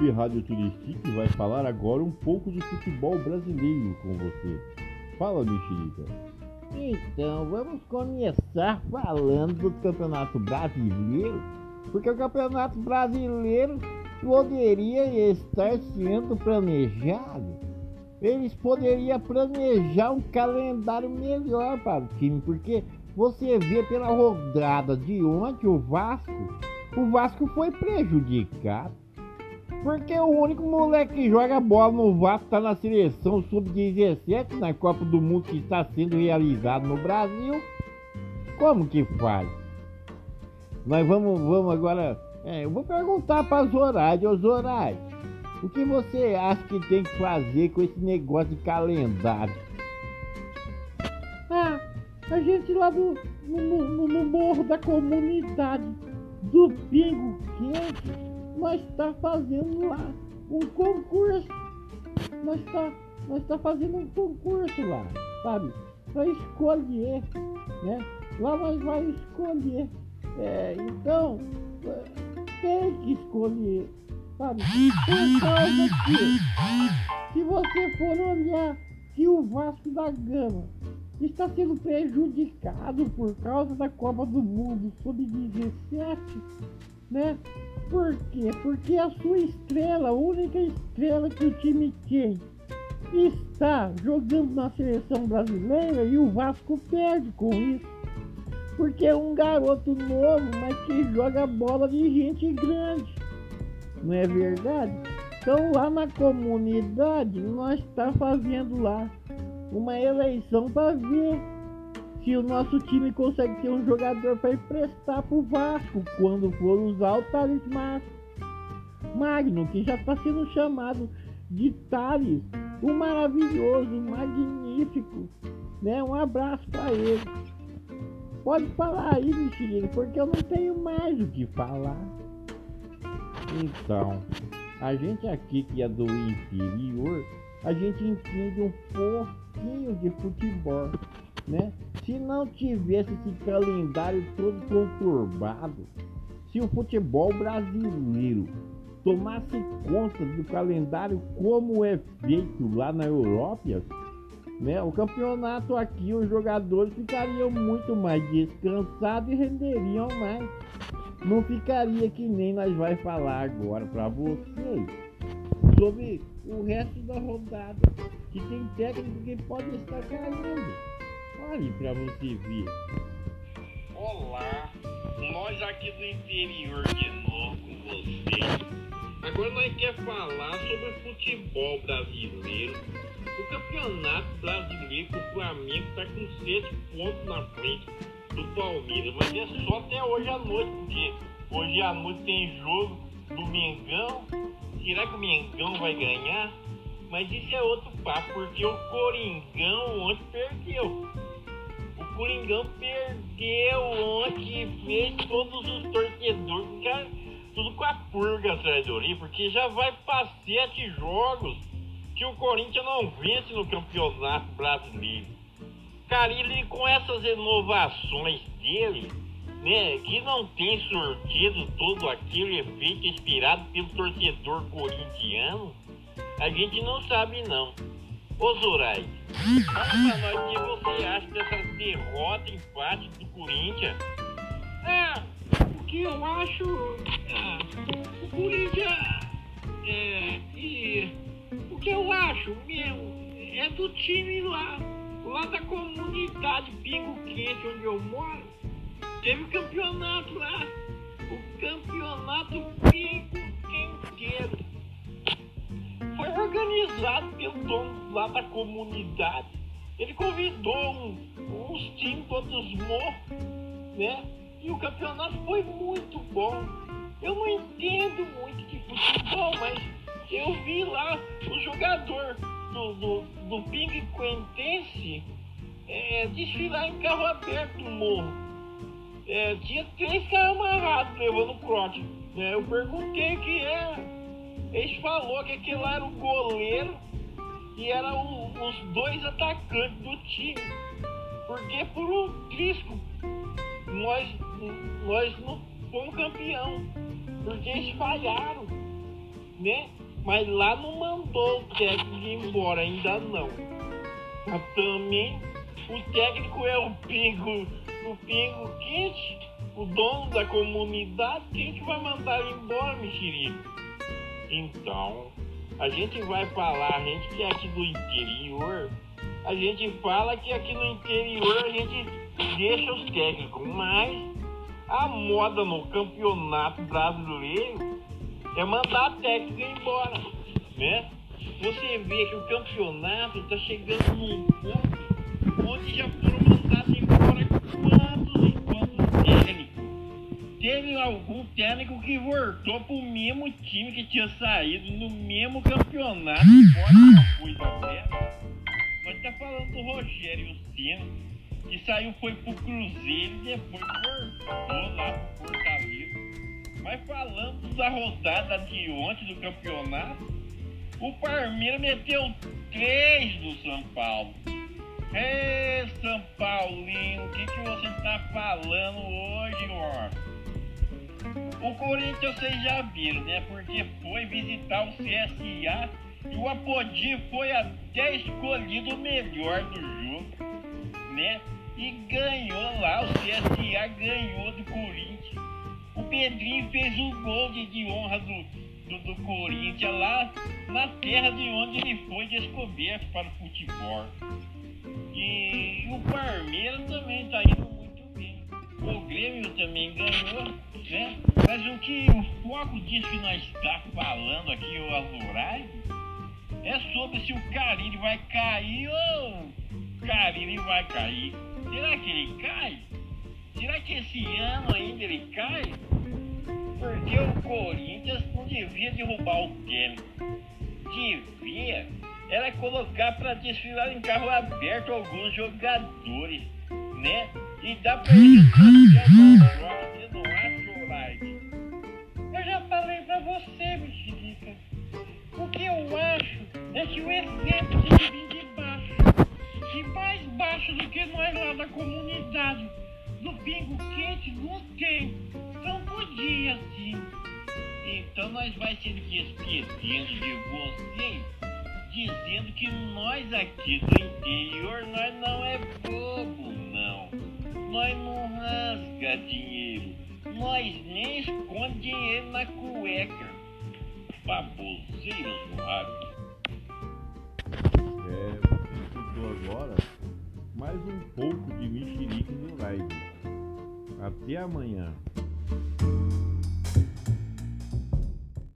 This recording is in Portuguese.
Web Rádio Turistique vai falar agora um pouco de futebol brasileiro com você. Fala, Mexerica. Então, vamos começar falando do Campeonato Brasileiro, porque o Campeonato Brasileiro poderia estar sendo planejado. Eles poderiam planejar um calendário melhor para o time, porque você vê pela rodada de ontem o Vasco, o Vasco foi prejudicado. Porque o único moleque que joga bola no Vasco está na seleção sub-17 na Copa do Mundo que está sendo realizado no Brasil. Como que faz? Nós vamos, vamos agora. É, eu vou perguntar para Zoraide, ô Zoraide, o que você acha que tem que fazer com esse negócio de calendário? Ah, a gente lá do, no, no, no morro da comunidade do Pingo Quente, nós está fazendo lá um concurso. Nós está nós tá fazendo um concurso lá, sabe? Para escolher, né? Lá nós vai escolher. É, então, é, tem que escolher, sabe? Por causa que, se você for olhar que o Vasco da Gama está sendo prejudicado por causa da Copa do Mundo Sub-17, né? Por quê? Porque a sua estrela, a única estrela que o time tem, está jogando na seleção brasileira e o Vasco perde com isso. Porque é um garoto novo, mas que joga bola de gente grande. Não é verdade? Então lá na comunidade nós está fazendo lá uma eleição para ver se o nosso time consegue ter um jogador para emprestar para o Vasco quando for usar o Thales Magno, que já está sendo chamado de Thales, o maravilhoso, o magnífico. Né? Um abraço para ele. Pode falar aí, Mexerica, porque eu não tenho mais o que falar. Então, a gente aqui que é do interior, a gente entende um pouquinho de futebol, né? Se não tivesse esse calendário todo conturbado, se o futebol brasileiro tomasse conta do calendário como é feito lá na Europa, né? O campeonato aqui, os jogadores ficariam muito mais descansados e renderiam mais. Não ficaria que nem nós vai falar agora para vocês sobre o resto da rodada, que tem técnico que pode estar caindo. Olhe para você ver. Olá, nós aqui do interior de novo com vocês. Agora nós quer falar sobre o futebol brasileiro. O campeonato brasileiro o Flamengo está com 7 pontos na frente do Palmeiras, mas é só até hoje à noite, porque hoje à noite tem jogo do Mengão. Será que o Mengão vai ganhar? Mas isso é outro papo, porque o Coringão ontem perdeu. Coringão perdeu ontem e fez todos os torcedores tudo com a purga atrás do orelha, porque já vai para sete jogos que o Corinthians não vence no campeonato brasileiro. Carilli, com essas inovações dele, né, que não tem surtido todo aquele efeito inspirado pelo torcedor corintiano, a gente não sabe não. Ô Zorai, fala pra nós o que você acha dessa derrota, empate do Corinthians. É, o que eu acho. Ah, o Corinthians. É, e o que eu acho, meu, é do time lá, lá da comunidade Pingo Quente, onde eu moro. Teve campeonato lá. Lá da comunidade. Ele convidou um, uns times todos mortos, né? E o campeonato foi muito bom. Eu não entendo muito de futebol, mas eu vi lá o jogador do, do, do Ping Quentense é, desfilar em carro aberto no morro. É, tinha três caras amarrados levando crote. É, eu perguntei o que era. Eles falou que aquele lá era o goleiro e eram os dois atacantes do time. Porque por um trisco nós, nós não fomos campeão. Porque eles falharam. né? Mas lá não mandou o técnico embora, ainda não. Mas também o técnico é o pingo, o pingo quente, o dono da comunidade, quem que vai mandar ele embora, mexerico? Então, a gente vai falar, a gente que é aqui do interior, a gente fala que aqui no interior a gente deixa os técnicos, mas a moda no campeonato brasileiro é mandar técnico embora, né? Você vê que o campeonato está chegando num ponto onde já foram mandados embora Algum técnico que voltou pro mesmo time que tinha saído no mesmo campeonato, pode coisa. Nós tá falando do Rogério Senna, que saiu, foi pro Cruzeiro e depois voltou lá pro Fortaleza. Mas falando da rodada de ontem do campeonato, o Palmeiras meteu três do São Paulo. Ê, São Paulino, o que, que você tá falando hoje, ó? O Corinthians vocês já viram, né? Porque foi visitar o CSA e o Apodi foi até escolhido o melhor do jogo, né? E ganhou lá, o CSA ganhou do Corinthians. O Pedrinho fez o gol de, honra do, do, do Corinthians lá na terra de onde ele foi descoberto para o futebol. E o Palmeiras também está indo. O Grêmio também ganhou, né? Mas o que o foco disso que nós está falando aqui, o Azurai, é sobre se o Carille vai cair ou o Carille vai cair. Será que ele cai? Será que esse ano ainda ele cai? Porque o Corinthians não devia derrubar o técnico. Devia era colocar para desfilar em carro aberto alguns jogadores, né? E você não acha, Olaide? Eu já falei pra você, mexerica. O que eu acho é que o exemplo tem que vir de baixo. E mais baixo do que nós lá da comunidade. No pingo quente não tem. Não podia sim. Então nós vai se despedindo de vocês, dizendo que nós aqui do interior, nós não é bobo. Nós não rasga dinheiro. Nós nem esconde dinheiro na cueca. Baboseiros rádio. É, você escutou agora mais um pouco de mexerica no live. Até amanhã.